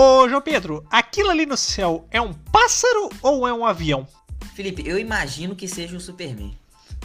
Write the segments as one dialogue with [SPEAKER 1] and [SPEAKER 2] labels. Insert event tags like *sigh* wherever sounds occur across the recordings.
[SPEAKER 1] Ô, João Pedro, aquilo ali no céu é um pássaro ou é um avião?
[SPEAKER 2] Felipe, eu imagino que seja o Superman.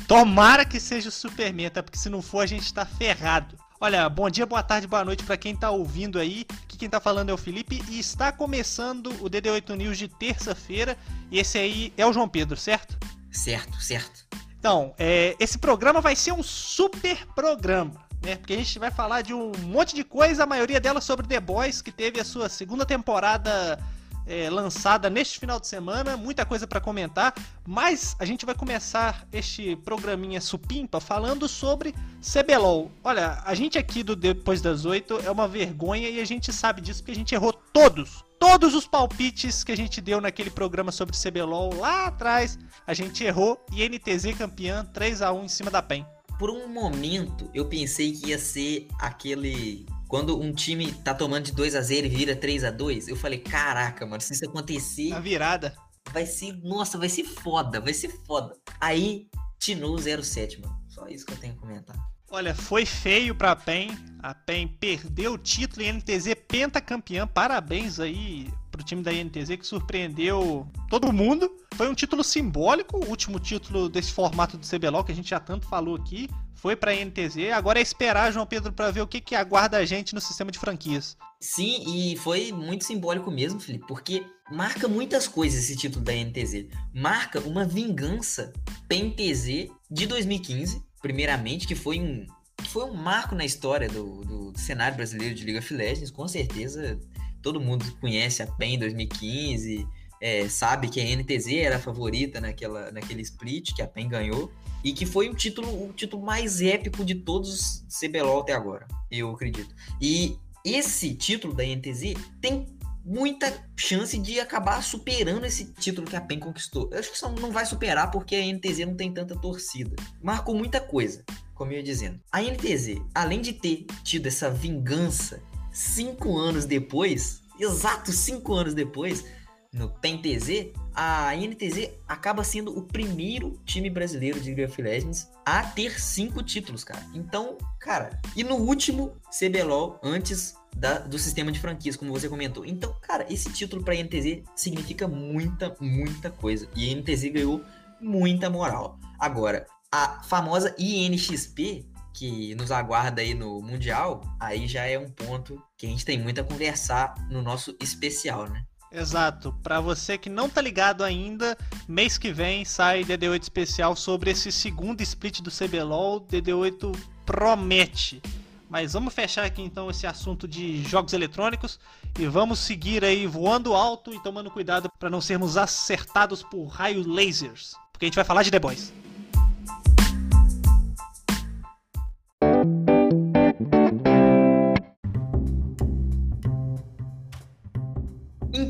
[SPEAKER 1] Tomara que seja o Superman, tá? Porque se não for, a gente tá ferrado. Olha, bom dia, boa tarde, boa noite para quem tá ouvindo aí. Que quem tá falando é o Felipe e está começando o DD8 News de terça-feira. E esse aí é o João Pedro, certo?
[SPEAKER 2] Certo, certo.
[SPEAKER 1] Então, é, esse programa vai ser um super programa né? Porque a gente vai falar de um monte de coisa, a maioria delas sobre The Boys, que teve a sua segunda temporada é, lançada neste final de semana, muita coisa para comentar, mas a gente vai começar este programinha supimpa falando sobre CBLOL. Olha, a gente aqui do Depois das Oito é uma vergonha e a gente sabe disso porque a gente errou todos, todos os palpites que a gente deu naquele programa sobre CBLOL lá atrás, a gente errou e NTZ campeã 3 a 1 em cima da PEN
[SPEAKER 2] por um momento eu pensei que ia ser aquele quando um time tá tomando de 2 a 0 e vira 3 a 2 eu falei, caraca, mano, se isso acontecer.
[SPEAKER 1] A virada.
[SPEAKER 2] Vai ser, nossa, vai ser foda, vai ser foda. Aí, Tinu 07, mano. Só isso que eu tenho que comentar.
[SPEAKER 1] Olha, foi feio pra PEN. A PEN perdeu o título e NTZ pentacampeã. Parabéns aí pro time da INTZ que surpreendeu todo mundo. Foi um título simbólico, o último título desse formato do CBLOL que a gente já tanto falou aqui. Foi pra INTZ. Agora é esperar, João Pedro, para ver o que, que aguarda a gente no sistema de franquias.
[SPEAKER 2] Sim, e foi muito simbólico mesmo, Felipe, porque marca muitas coisas esse título da INTZ. Marca uma vingança PNTZ de 2015, primeiramente, que foi um, foi um marco na história do, do, cenário brasileiro de League of Legends, com certeza todo mundo conhece a PEN 2015, é, sabe que a NTZ era a favorita naquela, naquele split que a PEN ganhou, e que foi o título, o título mais épico de todos os CBLOL até agora, eu acredito. E esse título da NTZ tem muita chance de acabar superando esse título que a PEN conquistou. Eu acho que só não vai superar porque a NTZ não tem tanta torcida. Marcou muita coisa, como eu ia dizendo. A NTZ, além de ter tido essa vingança cinco anos depois, exatos cinco anos depois, no PEN-TZ, a NTZ acaba sendo o primeiro time brasileiro de League of Legends a ter cinco títulos, cara. Então, cara, e no último CBLOL, antes da, do sistema de franquias, como você comentou. Então, cara, esse título para a NTZ significa muita, muita coisa. E a NTZ ganhou muita moral. Agora, a famosa INXP que nos aguarda aí no Mundial, aí já é um ponto que a gente tem muito a conversar no nosso especial, né?
[SPEAKER 1] Exato. Para você que não tá ligado ainda, mês que vem sai DD8 especial sobre esse segundo split do CBLOL. DD8 promete. Mas vamos fechar aqui então esse assunto de jogos eletrônicos e vamos seguir aí voando alto e tomando cuidado para não sermos acertados por raios lasers, porque a gente vai falar de The Boys.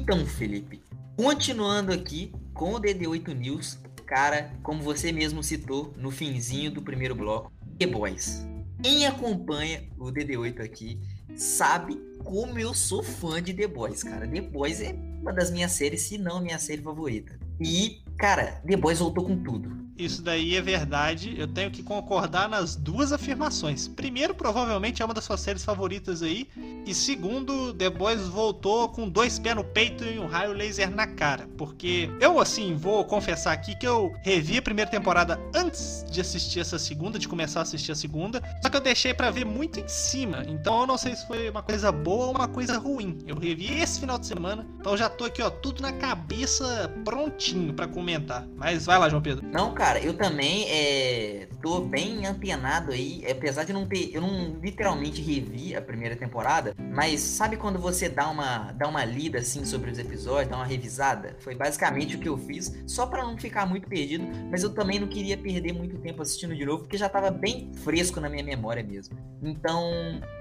[SPEAKER 2] Então, Felipe, continuando aqui com o DD8 News, cara, como você mesmo citou no finzinho do primeiro bloco, The Boys. Quem acompanha o DD8 aqui sabe como eu sou fã de The Boys, cara. The Boys é uma das minhas séries, se não minha série favorita. E, cara, The Boys voltou com tudo.
[SPEAKER 1] Isso daí é verdade. Eu tenho que concordar nas duas afirmações. Primeiro, provavelmente é uma das suas séries favoritas aí. E segundo, The Boys voltou com dois pés no peito e um raio laser na cara. Porque eu, assim, vou confessar aqui que eu revi a primeira temporada antes de assistir essa segunda, de começar a assistir a segunda. Só que eu deixei para ver muito em cima. Então eu não sei se foi uma coisa boa ou uma coisa ruim. Eu revi esse final de semana. Então já tô aqui, ó, tudo na cabeça prontinho para comentar. Mas vai lá, João Pedro.
[SPEAKER 2] Não, cara cara, eu também é, tô bem antenado aí, apesar de não ter, eu não literalmente revi a primeira temporada, mas sabe quando você dá uma, dá uma lida assim sobre os episódios, dá uma revisada? Foi basicamente o que eu fiz, só para não ficar muito perdido, mas eu também não queria perder muito tempo assistindo de novo, porque já tava bem fresco na minha memória mesmo. Então,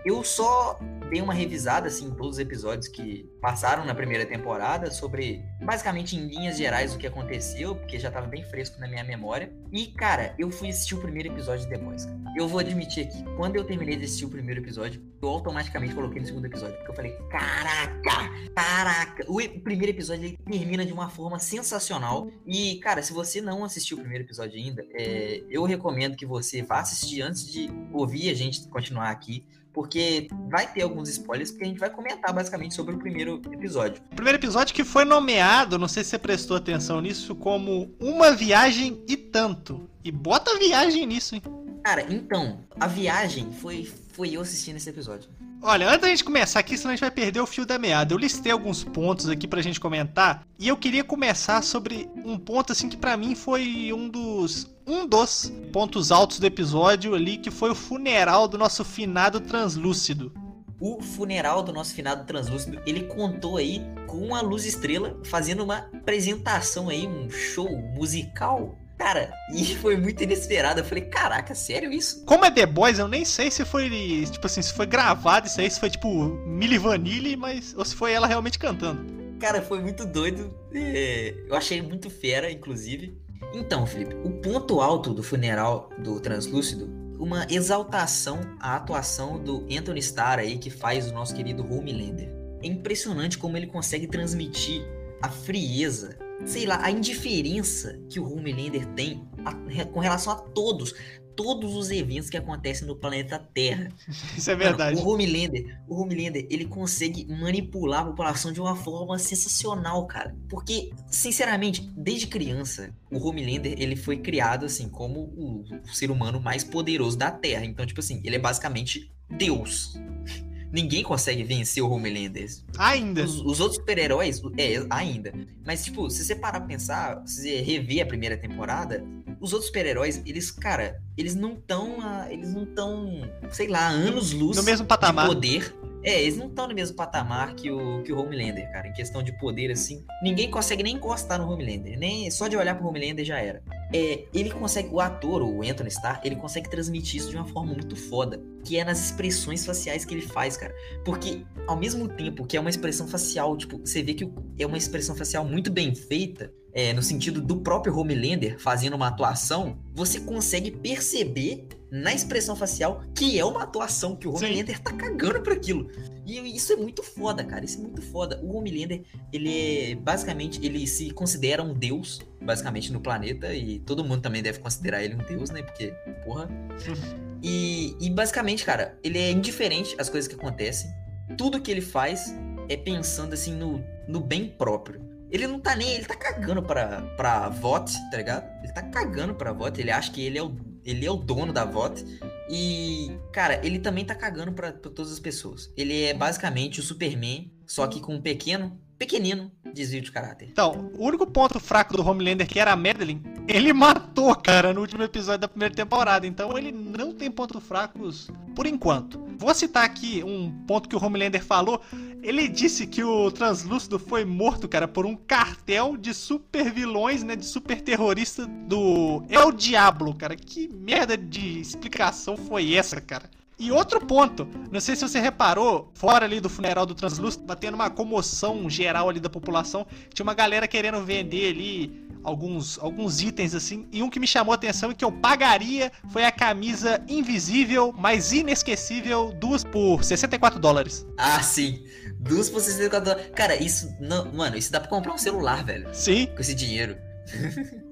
[SPEAKER 2] eu só dei uma revisada assim em todos os episódios que passaram na primeira temporada sobre basicamente em linhas gerais o que aconteceu, porque já tava bem fresco na minha memória. E cara, eu fui assistir o primeiro episódio de The Boys. Cara. Eu vou admitir aqui, quando eu terminei de assistir o primeiro episódio, eu automaticamente coloquei no segundo episódio, porque eu falei: "Caraca, caraca". O primeiro episódio ele termina de uma forma sensacional. E cara, se você não assistiu o primeiro episódio ainda, é, eu recomendo que você vá assistir antes de ouvir a gente continuar aqui porque vai ter alguns spoilers, porque a gente vai comentar basicamente sobre o primeiro episódio.
[SPEAKER 1] O primeiro episódio que foi nomeado, não sei se você prestou atenção nisso, como Uma Viagem e Tanto. E bota viagem nisso, hein?
[SPEAKER 2] Cara, então, a viagem foi, foi eu assistindo esse episódio.
[SPEAKER 1] Olha, antes da gente começar aqui, senão a gente vai perder o fio da meada. Eu listei alguns pontos aqui pra gente comentar. E eu queria começar sobre um ponto, assim, que para mim foi um dos. Um dos pontos altos do episódio ali, que foi o funeral do nosso finado translúcido.
[SPEAKER 2] O funeral do nosso finado translúcido, ele contou aí com a Luz Estrela fazendo uma apresentação aí, um show musical Cara, e *laughs* foi muito inesperado. Eu falei, caraca, sério isso?
[SPEAKER 1] Como é The Boys, eu nem sei se foi, tipo assim, se foi gravado isso aí, se foi tipo Milli Vanilli, mas. ou se foi ela realmente cantando.
[SPEAKER 2] Cara, foi muito doido. É, eu achei muito fera, inclusive. Então, Felipe, o ponto alto do funeral do Translúcido, uma exaltação à atuação do Anthony Starr aí, que faz o nosso querido Homelander. É impressionante como ele consegue transmitir a frieza sei lá, a indiferença que o Homelander tem a, com relação a todos, todos os eventos que acontecem no planeta Terra. *laughs*
[SPEAKER 1] Isso é verdade.
[SPEAKER 2] Mano, o Homelander, o Homelander, ele consegue manipular a população de uma forma sensacional, cara. Porque, sinceramente, desde criança, o Homelander, ele foi criado assim como o, o ser humano mais poderoso da Terra. Então, tipo assim, ele é basicamente Deus. *laughs* Ninguém consegue vencer o Homelander.
[SPEAKER 1] Ainda.
[SPEAKER 2] Os, os outros super-heróis, é, ainda. Mas, tipo, se você parar pra pensar, se você rever a primeira temporada, os outros super-heróis, eles, cara, eles não estão. Eles não estão, sei lá, anos-luz
[SPEAKER 1] no mesmo patamar.
[SPEAKER 2] de poder. É, eles não estão no mesmo patamar que o, que o Homelander, cara, em questão de poder, assim. Ninguém consegue nem encostar no Homelander. Nem, só de olhar pro Homelander já era. É, ele consegue, o ator, o Anthony Starr, ele consegue transmitir isso de uma forma muito foda. Que é nas expressões faciais que ele faz, cara. Porque, ao mesmo tempo que é uma expressão facial, tipo, você vê que é uma expressão facial muito bem feita, é, no sentido do próprio Homelander fazendo uma atuação, você consegue perceber na expressão facial que é uma atuação que o Homelander Sim. tá cagando pra aquilo. E isso é muito foda, cara. Isso é muito foda. O Homelander, ele é basicamente, ele se considera um deus, basicamente, no planeta. E todo mundo também deve considerar ele um deus, né? Porque, porra. *laughs* e, e basicamente, cara, ele é indiferente às coisas que acontecem. Tudo que ele faz é pensando assim no, no bem próprio. Ele não tá nem. Ele tá cagando pra, pra VOT, tá ligado? Ele tá cagando pra VOT. Ele acha que ele é o, ele é o dono da VOT. E, cara, ele também tá cagando pra, todas as pessoas. Ele é basicamente o Superman, só que com um pequeno, pequenino desvio de caráter.
[SPEAKER 1] Então, o único ponto fraco do Homelander, que era a Madeline, ele *laughs* matou, cara, no último episódio da primeira temporada. Então ele não tem pontos fracos por enquanto. Vou citar aqui um ponto que o Homelander falou. Ele disse que o Translúcido foi morto, cara, por um cartel de super vilões, né? De super terrorista do El Diablo, cara. Que merda de explicação foi essa, cara? E outro ponto, não sei se você reparou, fora ali do funeral do Translúcido, batendo uma comoção geral ali da população, tinha uma galera querendo vender ali alguns, alguns itens assim, e um que me chamou a atenção e que eu pagaria foi a camisa invisível, mas inesquecível, duas por 64 dólares.
[SPEAKER 2] Ah, sim. Duas por 64 dólares. Cara, isso, não, mano, isso dá pra comprar um celular, velho.
[SPEAKER 1] Sim.
[SPEAKER 2] Com esse dinheiro. *laughs*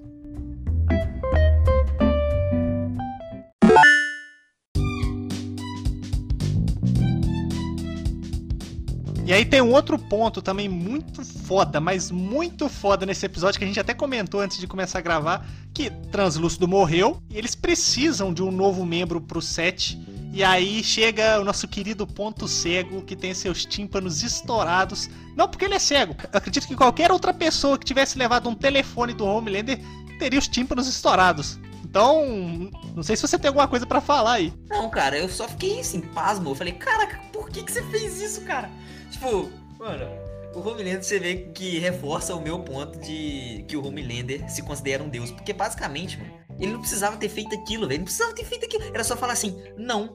[SPEAKER 1] E aí tem um outro ponto também muito foda, mas muito foda nesse episódio que a gente até comentou antes de começar a gravar, que Translúcido morreu e eles precisam de um novo membro pro set. E aí chega o nosso querido ponto cego que tem seus tímpanos estourados. Não porque ele é cego. Eu acredito que qualquer outra pessoa que tivesse levado um telefone do Homelander teria os tímpanos estourados. Então, não sei se você tem alguma coisa para falar aí.
[SPEAKER 2] Não, cara, eu só fiquei assim, pasmo. Eu falei, caraca, por que, que você fez isso, cara? Tipo, mano, o Homelander você vê que reforça o meu ponto de que o Homelander se considera um deus. Porque basicamente, mano, ele não precisava ter feito aquilo, velho. Não precisava ter feito aquilo. Era só falar assim, não.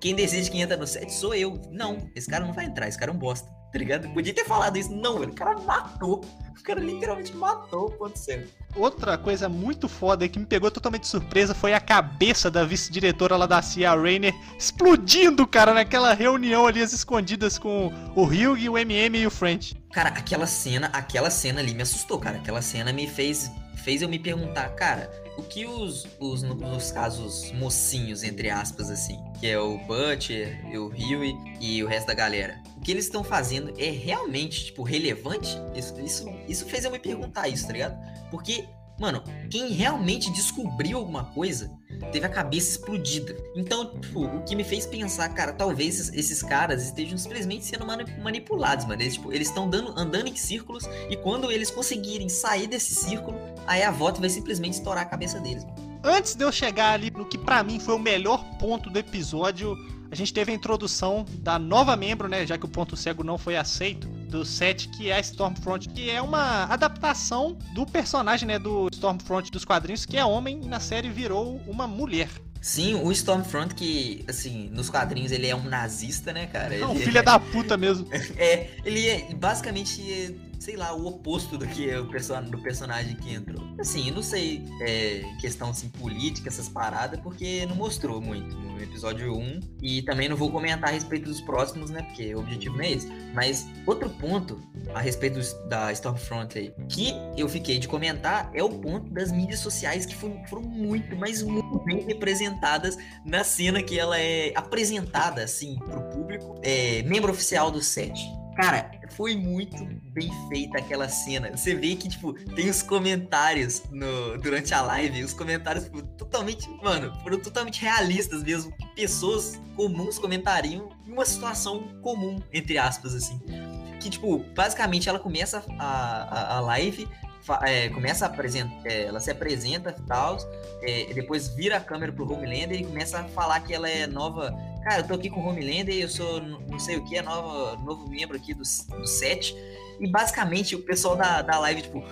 [SPEAKER 2] Quem decide quem entra no set sou eu. Não, esse cara não vai entrar, esse cara é um bosta. Tá ligado? Podia ter falado isso. Não. O cara matou. O cara literalmente matou o ponto cego.
[SPEAKER 1] Outra coisa muito foda que me pegou totalmente de surpresa foi a cabeça da vice-diretora lá da CIA, Rainer, explodindo, cara, naquela reunião ali, as escondidas com o Hugh, o MM e o French.
[SPEAKER 2] Cara, aquela cena, aquela cena ali me assustou, cara. Aquela cena me fez, fez eu me perguntar, cara, o que os, os nos casos mocinhos, entre aspas, assim, que é o Butcher, o Huey e o resto da galera, o que eles estão fazendo é realmente, tipo, relevante? Isso, isso, isso fez eu me perguntar isso, tá ligado? Porque Mano, quem realmente descobriu alguma coisa teve a cabeça explodida. Então, tipo, o que me fez pensar, cara, talvez esses, caras estejam simplesmente sendo manipulados, mano. Eles tipo, estão andando em círculos e quando eles conseguirem sair desse círculo, aí a volta vai simplesmente estourar a cabeça deles. Mano.
[SPEAKER 1] Antes de eu chegar ali no que para mim foi o melhor ponto do episódio, a gente teve a introdução da nova membro, né? Já que o ponto cego não foi aceito, do set, que é a Stormfront, que é uma adaptação do personagem, né? Do Stormfront dos quadrinhos, que é homem e na série virou uma mulher.
[SPEAKER 2] Sim, o Stormfront, que, assim, nos quadrinhos ele é um nazista, né, cara?
[SPEAKER 1] Não,
[SPEAKER 2] ele
[SPEAKER 1] filha é... da puta mesmo. *laughs*
[SPEAKER 2] é, ele é basicamente sei lá, o oposto do que o person do personagem que entrou. Assim, eu não sei é, questão assim, política, essas paradas, porque não mostrou muito no episódio 1. E também não vou comentar a respeito dos próximos, né? Porque o objetivo não é esse. Mas outro ponto a respeito da Stormfront aí, que eu fiquei de comentar, é o ponto das mídias sociais que foram, foram muito, mas muito bem representadas na cena que ela é apresentada, assim, pro público. É, membro oficial do set. Cara, foi muito bem feita aquela cena. Você vê que, tipo, tem os comentários no, durante a live, os comentários tipo, totalmente, mano, foram totalmente realistas mesmo. Pessoas comuns comentariam em uma situação comum, entre aspas, assim. Que, tipo, basicamente ela começa a, a, a live é, começa a apresentar, é, ela se apresenta e tal, é, depois vira a câmera pro Homelander e começa a falar que ela é nova. Cara, eu tô aqui com o Homelander e eu sou não sei o que, é nova, novo membro aqui do, do set. E basicamente o pessoal da, da live, tipo,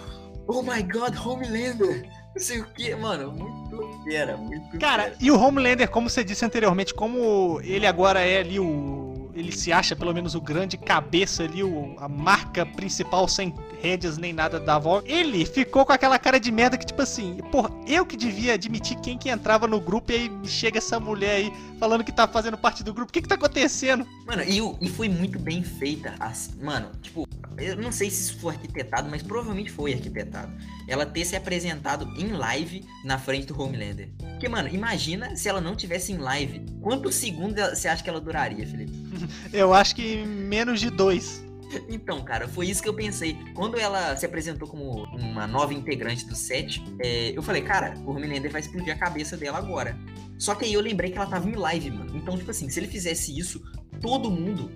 [SPEAKER 2] oh my god, Homelander! Não sei o que, mano, muito fera, muito
[SPEAKER 1] Cara,
[SPEAKER 2] fera.
[SPEAKER 1] e o Homelander, como você disse anteriormente, como ele agora é ali o ele se acha pelo menos o grande cabeça ali, o, a marca principal sem rédeas nem nada da volta. Ele ficou com aquela cara de merda que, tipo assim, porra, eu que devia admitir quem que entrava no grupo e aí chega essa mulher aí falando que tá fazendo parte do grupo. O que que tá acontecendo?
[SPEAKER 2] Mano, e, e foi muito bem feita. As, mano, tipo, eu não sei se isso foi arquitetado, mas provavelmente foi arquitetado. Ela ter se apresentado em live na frente do Homelander. Porque, mano, imagina se ela não tivesse em live. Quantos segundos você acha que ela duraria, Felipe? *laughs*
[SPEAKER 1] Eu acho que menos de dois.
[SPEAKER 2] Então, cara, foi isso que eu pensei. Quando ela se apresentou como uma nova integrante do set, é, eu falei, cara, o Homelander vai explodir a cabeça dela agora. Só que aí eu lembrei que ela tava em live, mano. Então, tipo assim, se ele fizesse isso, todo mundo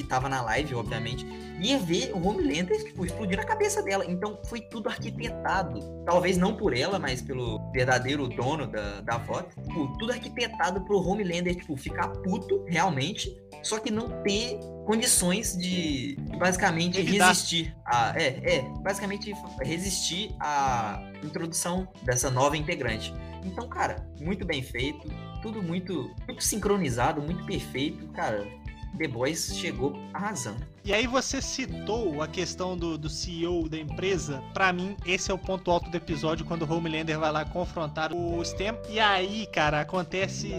[SPEAKER 2] que tava na live, obviamente, ia ver o Homelander, tipo, explodir a cabeça dela. Então foi tudo arquitetado. Talvez não por ela, mas pelo verdadeiro dono da, da foto. Tipo, tudo arquitetado pro Homelander, tipo, ficar puto, realmente. Só que não ter condições de basicamente Evitar. resistir a é, é, basicamente resistir à introdução dessa nova integrante. Então, cara, muito bem feito, tudo muito muito sincronizado, muito perfeito, cara. The Boys chegou arrasando.
[SPEAKER 1] E aí você citou a questão do, do CEO da empresa. Para mim, esse é o ponto alto do episódio quando o Homelander vai lá confrontar o Stem. E aí, cara, acontece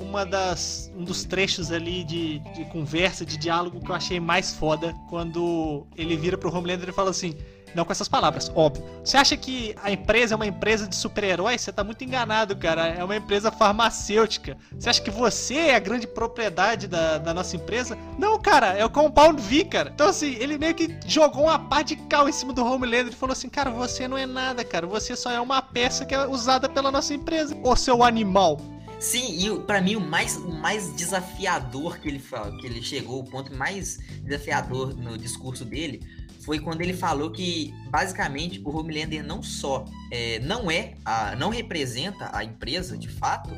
[SPEAKER 1] uma das um dos trechos ali de, de conversa, de diálogo que eu achei mais foda quando ele vira pro Homelander e fala assim: não com essas palavras, óbvio. Você acha que a empresa é uma empresa de super-heróis? Você tá muito enganado, cara. É uma empresa farmacêutica. Você acha que você é a grande propriedade da, da nossa empresa? Não, cara, é o Compound V, cara. Então, assim, ele meio que jogou uma pá de cal em cima do Homelander e falou assim: cara, você não é nada, cara. Você só é uma peça que é usada pela nossa empresa. Ô, seu animal.
[SPEAKER 2] Sim, e para mim o mais, o mais desafiador que ele, que ele chegou, o ponto mais desafiador no discurso dele foi quando ele falou que basicamente o Homelander não só é, não é a, não representa a empresa de fato,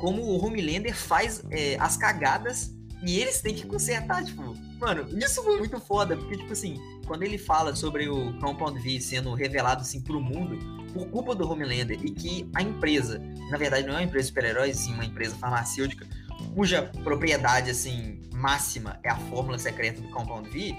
[SPEAKER 2] como o Homelander faz é, as cagadas e eles têm que consertar, tipo, mano, isso foi muito foda, porque tipo assim, quando ele fala sobre o Compound V sendo revelado assim pro mundo por culpa do Homelander e que a empresa, na verdade não é uma empresa de super-heróis, sim, uma empresa farmacêutica cuja propriedade assim máxima é a fórmula secreta do Compound V,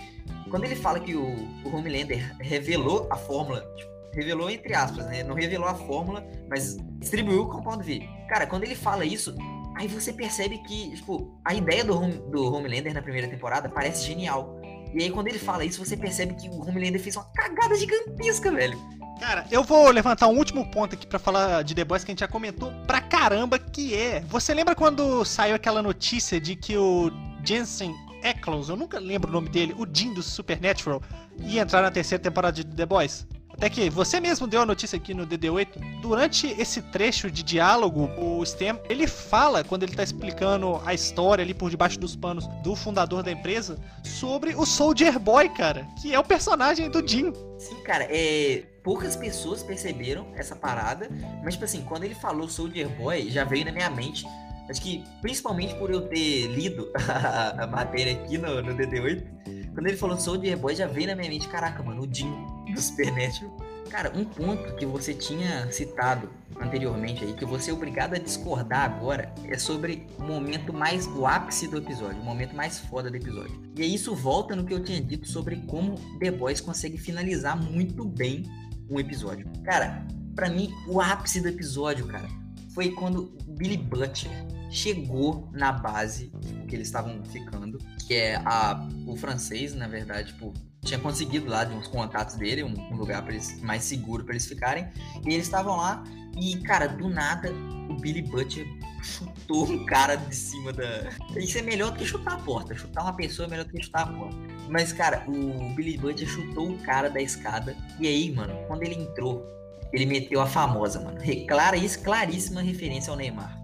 [SPEAKER 2] quando ele fala que o, o Homelander revelou a fórmula, tipo, revelou entre aspas, né? Não revelou a fórmula, mas distribuiu o Compound V. Cara, quando ele fala isso, aí você percebe que, tipo, a ideia do, do Homelander na primeira temporada parece genial. E aí, quando ele fala isso, você percebe que o Homelander fez uma cagada gigantesca, velho.
[SPEAKER 1] Cara, eu vou levantar um último ponto aqui para falar de The Boys que a gente já comentou pra caramba, que é... Você lembra quando saiu aquela notícia de que o Jensen Ackles, eu nunca lembro o nome dele, o Jim do Supernatural, ia entrar na terceira temporada de The Boys? Até que você mesmo deu a notícia aqui no DD8. Durante esse trecho de diálogo, o Stem, ele fala, quando ele tá explicando a história ali por debaixo dos panos do fundador da empresa, sobre o Soldier Boy, cara, que é o personagem do Jim.
[SPEAKER 2] Sim, cara, é... poucas pessoas perceberam essa parada, mas, tipo assim, quando ele falou Soldier Boy, já veio na minha mente Acho que principalmente por eu ter lido *laughs* a, a matéria aqui no, no DD8, quando ele falou Soldier Boy, já veio na minha mente, caraca, mano, o Jim do Supernatural. Cara, um ponto que você tinha citado anteriormente aí, que você é obrigado a discordar agora, é sobre o momento mais, o ápice do episódio, o momento mais foda do episódio. E aí isso volta no que eu tinha dito sobre como The Boys consegue finalizar muito bem um episódio. Cara, para mim, o ápice do episódio, cara, foi quando Billy Butcher chegou na base que eles estavam ficando, que é a, o francês, na verdade, tipo, tinha conseguido lá de uns contatos dele, um, um lugar eles mais seguro para eles ficarem, e eles estavam lá e, cara, do nada, o Billy Butcher chutou um cara de cima da. Isso é melhor do que chutar a porta. Chutar uma pessoa é melhor do que chutar a porta. Mas, cara, o Billy Butcher chutou o cara da escada. E aí, mano, quando ele entrou, ele meteu a famosa, mano. Clara, claríssima referência ao Neymar.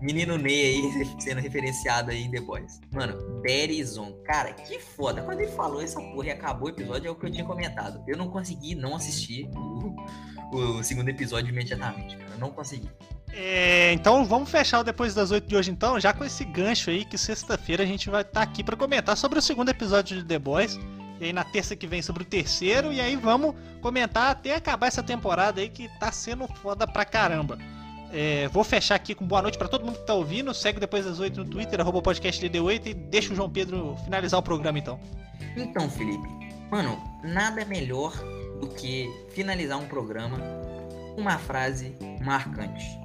[SPEAKER 2] Menino Ney aí *laughs* sendo referenciado aí em The Boys. Mano, Berizon. Cara, que foda. Quando ele falou essa porra e acabou o episódio, é o que eu tinha comentado. Eu não consegui não assistir o, o segundo episódio imediatamente, cara. Eu não consegui.
[SPEAKER 1] É, então vamos fechar o depois das 8 de hoje então, já com esse gancho aí que sexta-feira a gente vai estar tá aqui para comentar sobre o segundo episódio de The Boys. E aí na terça que vem sobre o terceiro e aí vamos comentar até acabar essa temporada aí que tá sendo foda pra caramba. É, vou fechar aqui com boa noite para todo mundo que tá ouvindo. Segue depois das 8 no Twitter, arroba podcastdd8 e deixa o João Pedro finalizar o programa então.
[SPEAKER 2] Então, Felipe, mano, nada melhor do que finalizar um programa com uma frase marcante.